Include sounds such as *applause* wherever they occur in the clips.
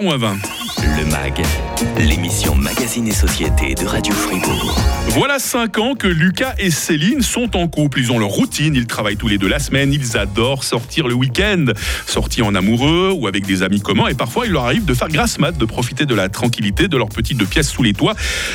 20. Le MAG, l'émission Magazine et Société de Radio Fribourg. Voilà 5 ans que Lucas et Céline sont en couple. Ils ont leur routine, ils travaillent tous les deux la semaine, ils adorent sortir le week-end, sortir en amoureux ou avec des amis communs. Et parfois, il leur arrive de faire grasse mat, de profiter de la tranquillité de leur petite pièce sous les toits,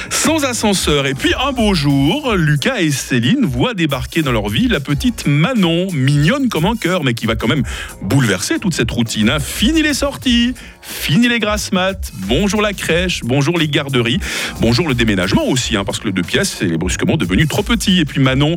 sans ascenseur. Et puis un beau jour, Lucas et Céline voient débarquer dans leur vie la petite Manon, mignonne comme un cœur, mais qui va quand même bouleverser toute cette routine. Hein. Fini les sorties, fini les grasses mat, bonjour la crèche, bonjour les garderies, bonjour le déménagement aussi, hein, parce que le deux pièces est brusquement devenu trop petit. Et puis Manon,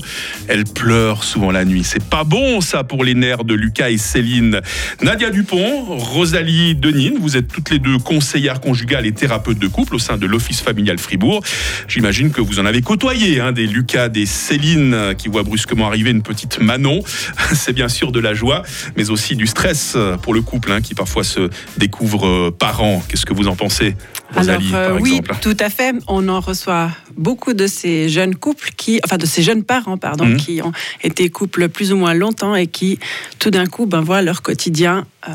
elle pleure souvent la nuit. C'est pas bon ça pour les nerfs de Lucas et Céline. Nadia Dupont, Rosalie Denine, vous êtes toutes les deux conseillères conjugales et thérapeutes de couple au sein de l'Office familial Fribourg. J'imagine que vous en avez côtoyé hein, des Lucas, des Céline qui voient brusquement arriver une petite Manon. *laughs* C'est bien sûr de la joie, mais aussi du stress pour le couple hein, qui parfois se découvre euh, parents. Qu'est-ce que vous en pensez? Rosalie, Alors, euh, par oui, tout à fait. On en reçoit beaucoup de ces jeunes couples qui, enfin de ces jeunes parents, pardon, Mhm. qui ont été couples plus ou moins longtemps et qui, tout d'un coup, ben voient leur quotidien euh,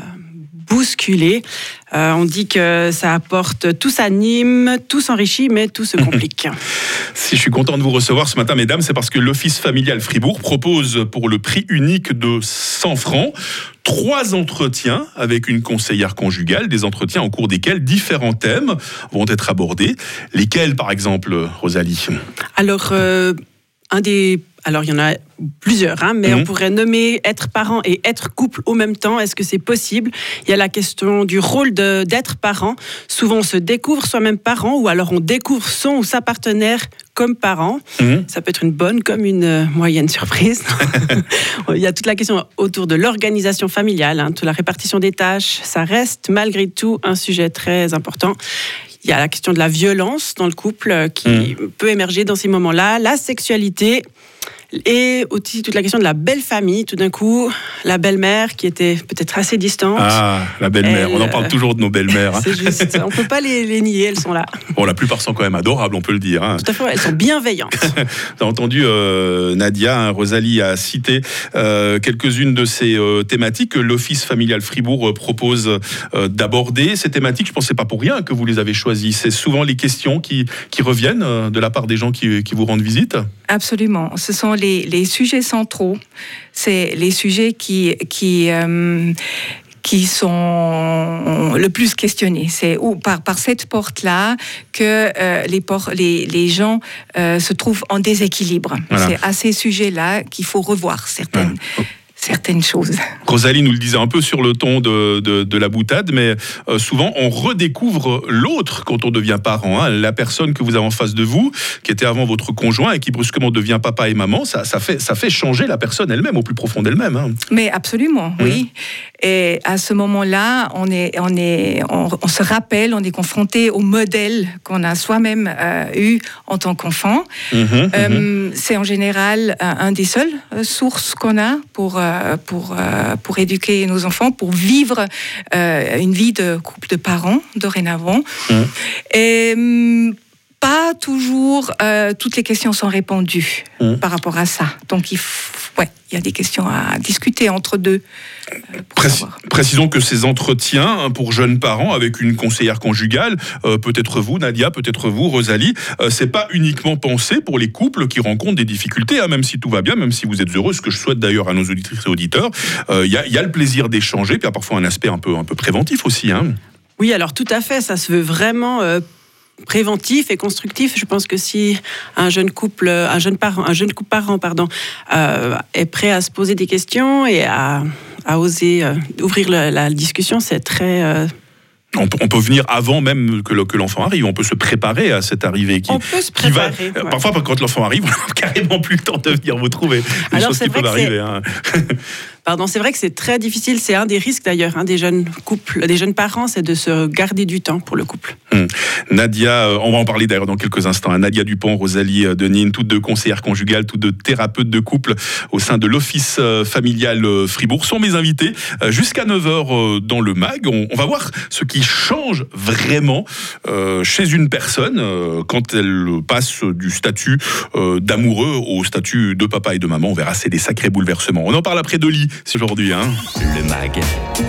bousculé. Euh, on dit que ça apporte, tout s'anime, tout s'enrichit, mais tout se *laughs* complique. Si je suis content de vous recevoir ce matin, mesdames, c'est parce que l'Office familial Fribourg propose pour le prix unique de 100 francs trois entretiens avec une conseillère conjugale, des entretiens au cours desquels différents thèmes vont être abordés. Lesquels, par exemple, Rosalie? Alors, euh, un des. Alors, il y en a plusieurs, hein, mais Mhm. on pourrait nommer être parent et être couple au même temps. Est-ce que c'est possible? Il y a la question du rôle d'être parent. Souvent, on se découvre soi-même parent, ou alors on découvre son ou sa partenaire comme parent. Mhm. Ça peut être une bonne comme une euh, moyenne surprise. *laughs* Il y a toute la question autour de l'organisation familiale, hein, toute la répartition des tâches. Ça reste malgré tout un sujet très important. Il y a la question de la violence dans le couple euh, qui peut émerger dans ces moments-là, la sexualité et aussi toute la question de la belle famille. Tout d'un coup, la belle-mère qui était peut-être assez distante. Ah, la belle-mère. Elle, On en parle euh, toujours de nos belles-mères. hein. C'est juste, on peut pas les, les nier, elles sont là. Bon, la plupart sont quand même adorables, on peut le dire. hein. Tout à fait, elles sont bienveillantes. *laughs* Vous avez entendu euh, Nadia, hein, Rosalie a cité euh, quelques-unes de ces euh, thématiques que l'Office familial Fribourg propose euh, d'aborder. Ces thématiques, je pense c'est pas pour rien que vous les avez choisies. C'est souvent les questions qui, qui reviennent euh, de la part des gens qui, qui vous rendent visite. Absolument. Ce sont les, les sujets centraux. C'est les sujets qui, qui, euh, qui sont le plus questionnés. C'est par, par cette porte-là que euh, les, por- les, les gens euh, se trouvent en déséquilibre. Voilà. C'est à ces sujets-là qu'il faut revoir certaines, certaines choses. Rosalie nous le disait un peu sur le ton de, de, de la boutade, mais euh, souvent on redécouvre l'autre quand on devient parent. hein. La personne que vous avez en face de vous, qui était avant votre conjoint et qui brusquement devient papa et maman, ça, ça, fait, ça fait changer la personne elle-même, au plus profond d'elle-même. hein. Mais absolument, oui. Et à ce moment-là, on, est, on, est, on, on se rappelle, on est confronté au modèle qu'on a soi-même euh, eu en tant qu'enfant. Mhm, mhm. Euh, c'est en général un, des seules euh, sources qu'on a pour, pour, euh, pour éduquer nos enfants, pour vivre euh, une vie de couple de parents dorénavant. Mhm. Et hum, pas toujours euh, toutes les questions sont répondues Mhm. par rapport à ça. Donc il, ouais, il y a des questions à discuter entre deux. euh, précisons que ces entretiens hein, pour jeunes parents avec une conseillère conjugale, euh, peut-être vous Nadia, peut-être vous Rosalie, euh, c'est pas uniquement pensé pour les couples qui rencontrent des difficultés, hein, même si tout va bien, même si vous êtes heureux, ce que je souhaite d'ailleurs à nos auditrices et auditeurs. Euh, Il y, a- il y a le plaisir d'échanger, puis il y a parfois un aspect un peu, un peu préventif aussi. Hein. Oui, alors tout à fait, ça se veut vraiment euh, préventif et constructif. Je pense que si un jeune couple, un jeune parent, un jeune couple parent, pardon, euh, est prêt à se poser des questions et à, à oser euh, ouvrir la discussion, c'est très euh, On, peut- on peut venir avant même que le- que l'enfant arrive, on peut se préparer à cette arrivée qui, On peut se qui va. ouais. Parfois, quand l'enfant arrive, *laughs* on n'a carrément plus le temps de venir vous trouver. Des Alors, choses qui vrai peuvent arriver. hein. *laughs* Pardon, c'est vrai que c'est très difficile. C'est un des risques d'ailleurs, hein, des jeunes couples, des jeunes parents, c'est de se garder du temps pour le couple. Nadia, euh, on va en parler d'ailleurs dans quelques instants. hein. Nadia Dupont, Rosalie euh, Denine, toutes deux conseillères conjugales, toutes deux thérapeutes de couple au sein de l'Office euh, familial Fribourg, sont mes invités jusqu'à 9h dans le MAG. On, va voir ce qui change vraiment chez une personne quand elle passe du statut d'amoureux au statut de papa et de maman. On verra, c'est des sacrés bouleversements. On en parle après Dolly aujourd'hui. Hein. Le MAG,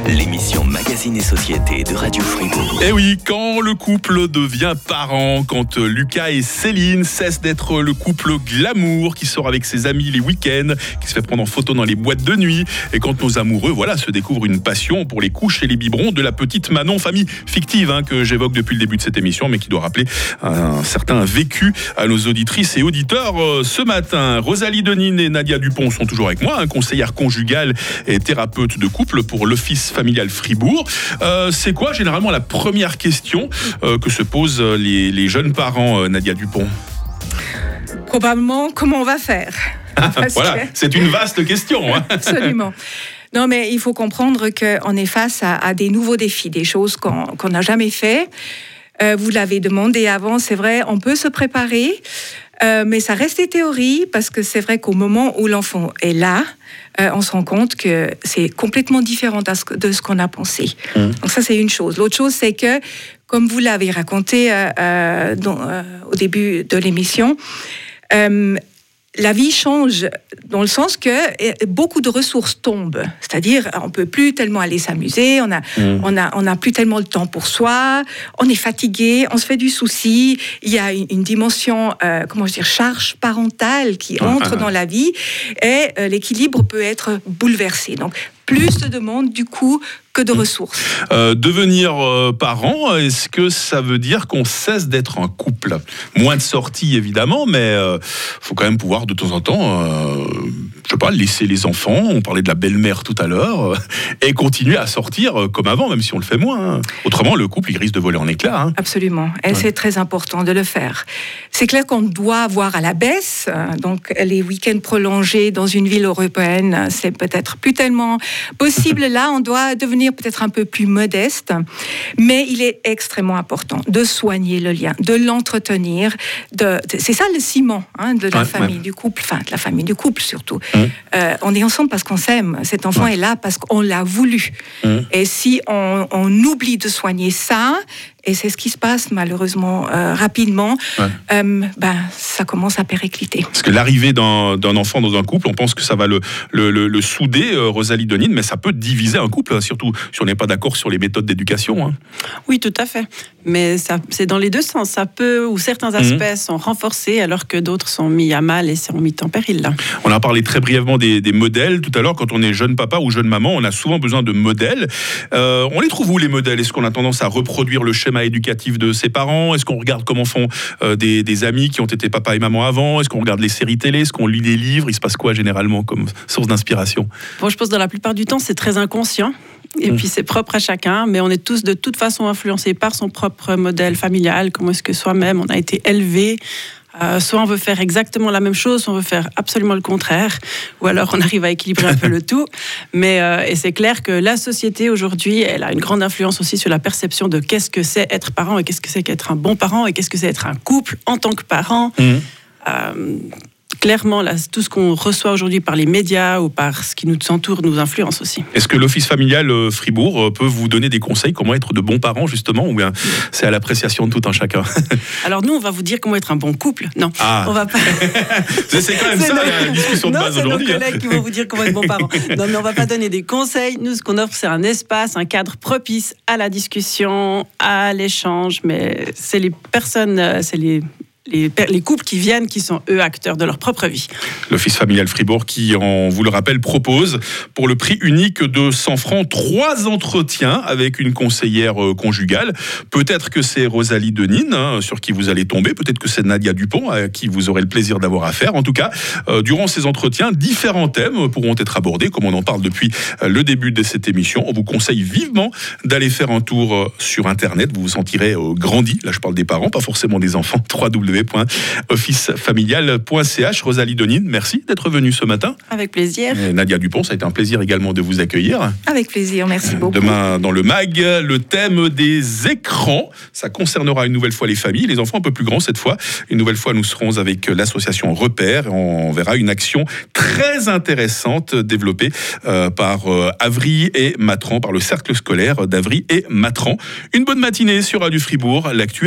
l'émission Magazine et Société de Radio Fribourg. Eh oui, quand le couple devient parent, quand Lucas et Céline cessent d'être le couple glamour qui sort avec ses amis les week-ends, qui se fait prendre en photo dans les boîtes de nuit, et quand nos amoureux, voilà, se découvrent une passion pour les couches et les biberons de la petite Manon, famille fictive hein, que j'évoque depuis le début de cette émission, mais qui doit rappeler un certain vécu à nos auditrices et auditeurs. Euh, Ce matin, Rosalie Denine et Nadia Dupont sont toujours avec moi, hein, conseillère conjugale et thérapeute de couple pour l'Office familial Fribourg. Euh, c'est quoi généralement la première question euh, que se posent les, les jeunes parents, euh, Nadia Dupont? Probablement, comment on va faire? *laughs* Voilà, que- c'est une vaste question. hein. *laughs* Absolument. Non, mais il faut comprendre qu'on est face à, à des nouveaux défis, des choses qu'on qu'on n'a jamais fait. Euh, vous l'avez demandé avant, c'est vrai, on peut se préparer, euh, mais ça reste des théories parce que c'est vrai qu'au moment où l'enfant est là, euh, on se rend compte que c'est complètement différent de ce qu'on a pensé. Donc ça, c'est une chose. L'autre chose, c'est que, comme vous l'avez raconté euh, dans- au début de l'émission, la vie change dans le sens que euh, beaucoup de ressources tombent. C'est-à-dire, on peut plus tellement aller s'amuser, on a, on a, on a plus tellement le temps pour soi, on est fatigué, on se fait du souci. Il y a une, une dimension, euh, comment je dire, charge parentale qui Ah, entre ah. dans la vie et euh, l'équilibre peut être bouleversé. Donc, plus de demandes du coup que de ressources. Euh, devenir euh, parent, est-ce que ça veut dire qu'on cesse d'être un couple? Moins de sorties évidemment, mais euh, faut quand même pouvoir de temps en temps, sais pas, laisser les enfants. On parlait de la belle-mère tout à l'heure, euh, et continuer à sortir euh, comme avant, même si on le fait moins. hein. Autrement, le couple il risque de voler en éclats. hein. Absolument. Et c'est très important de le faire. C'est clair qu'on doit avoir à la baisse. euh, Donc, les week-ends prolongés dans une ville européenne, c'est peut-être plus tellement possible. *laughs* Là, on doit devenir peut-être un peu plus modeste. Mais il est extrêmement important de soigner le lien, de l'entretenir. De, c'est ça le ciment hein, de la Ouais, famille, ouais. du couple, enfin, de la famille, du couple surtout. Hum. Euh, on est ensemble parce qu'on s'aime. Cet enfant Ouais. est là parce qu'on l'a voulu. Hum. Et si on, on oublie de soigner ça, et c'est ce qui se passe malheureusement euh, rapidement, Ouais. euh, ben, ça commence à péricliter. Parce que l'arrivée d'un enfant dans un couple, on pense que ça va le, le, le- le souder, euh, Rosalie Denine, mais ça peut diviser un couple, hein, surtout si on n'est pas d'accord sur les méthodes d'éducation. hein. Oui, tout à fait. Mais ça, c'est dans les deux sens. Ça peut, ou certains aspects sont renforcés alors que d'autres sont mis à mal et sont mis en péril. Là. On a parlé très brièvement des, des modèles tout à l'heure. Quand on est jeune papa ou jeune maman, on a souvent besoin de modèles. Euh, on les trouve où les modèles? Est-ce qu'on a tendance à reproduire le schéma éducatif de ses parents? Est-ce qu'on regarde comment font euh, des, des amis qui ont été papa et maman avant? Est-ce qu'on regarde les séries télé? Est-ce qu'on lit des livres? Il se passe quoi généralement comme source d'inspiration? Bon, je pense que dans la plupart du temps, c'est très inconscient. Et Mm. puis c'est propre à chacun, mais on est tous de toute façon influencés par son propre modèle familial, comment est-ce que soi-même on a été élevé. Euh, soit on veut faire exactement la même chose, soit on veut faire absolument le contraire, ou alors on arrive à équilibrer un peu le tout. Mais euh, et c'est clair que la société aujourd'hui, elle a une grande influence aussi sur la perception de qu'est-ce que c'est être parent et qu'est-ce que c'est qu'être un bon parent et qu'est-ce que c'est être un couple en tant que parent. Euh, clairement, là, tout ce qu'on reçoit aujourd'hui par les médias ou par ce qui nous entoure nous influence aussi. Est-ce que l'Office familial euh, Fribourg euh, peut vous donner des conseils comment être de bons parents justement ou bien c'est à l'appréciation de tout un chacun? *laughs* Alors nous, on va vous dire comment être un bon couple. Non, Ah. on va pas. *laughs* C'est quand même ça nos- la discussion de non, base c'est nos aujourd'hui. hein. collègues qui vont vous dire comment être bon parent. Non, mais on va pas donner des conseils. Nous, ce qu'on offre, c'est un espace, un cadre propice à la discussion, à l'échange. Mais c'est les personnes, euh, c'est les les, couples qui viennent, qui sont eux acteurs de leur propre vie. L'Office familial Fribourg qui, on vous le rappelle, propose pour le prix unique de 100 francs trois entretiens avec une conseillère euh, conjugale. Peut-être que c'est Rosalie Denine hein, sur qui vous allez tomber, peut-être que c'est Nadia Dupont à qui vous aurez le plaisir d'avoir affaire. En tout cas, euh, durant ces entretiens, différents thèmes pourront être abordés, comme on en parle depuis euh, le début de cette émission. On vous conseille vivement d'aller faire un tour sur Internet. Vous vous sentirez grandi. Là, je parle des parents, pas forcément des enfants. *laughs* www.officefamilial.ch. Rosalie Denine, merci d'être venue ce matin. Avec plaisir. Et Nadia Dupont, ça a été un plaisir également de vous accueillir. Avec plaisir, merci beaucoup. Demain, dans le MAG, le thème des écrans. Ça concernera une nouvelle fois les familles, les enfants un peu plus grands cette fois. Une nouvelle fois, nous serons avec l'association Repère. On verra une action très intéressante développée euh, par euh, Avry et Matran, par le cercle scolaire d'Avry et Matran. Une bonne matinée sur Radio Fribourg. L'actu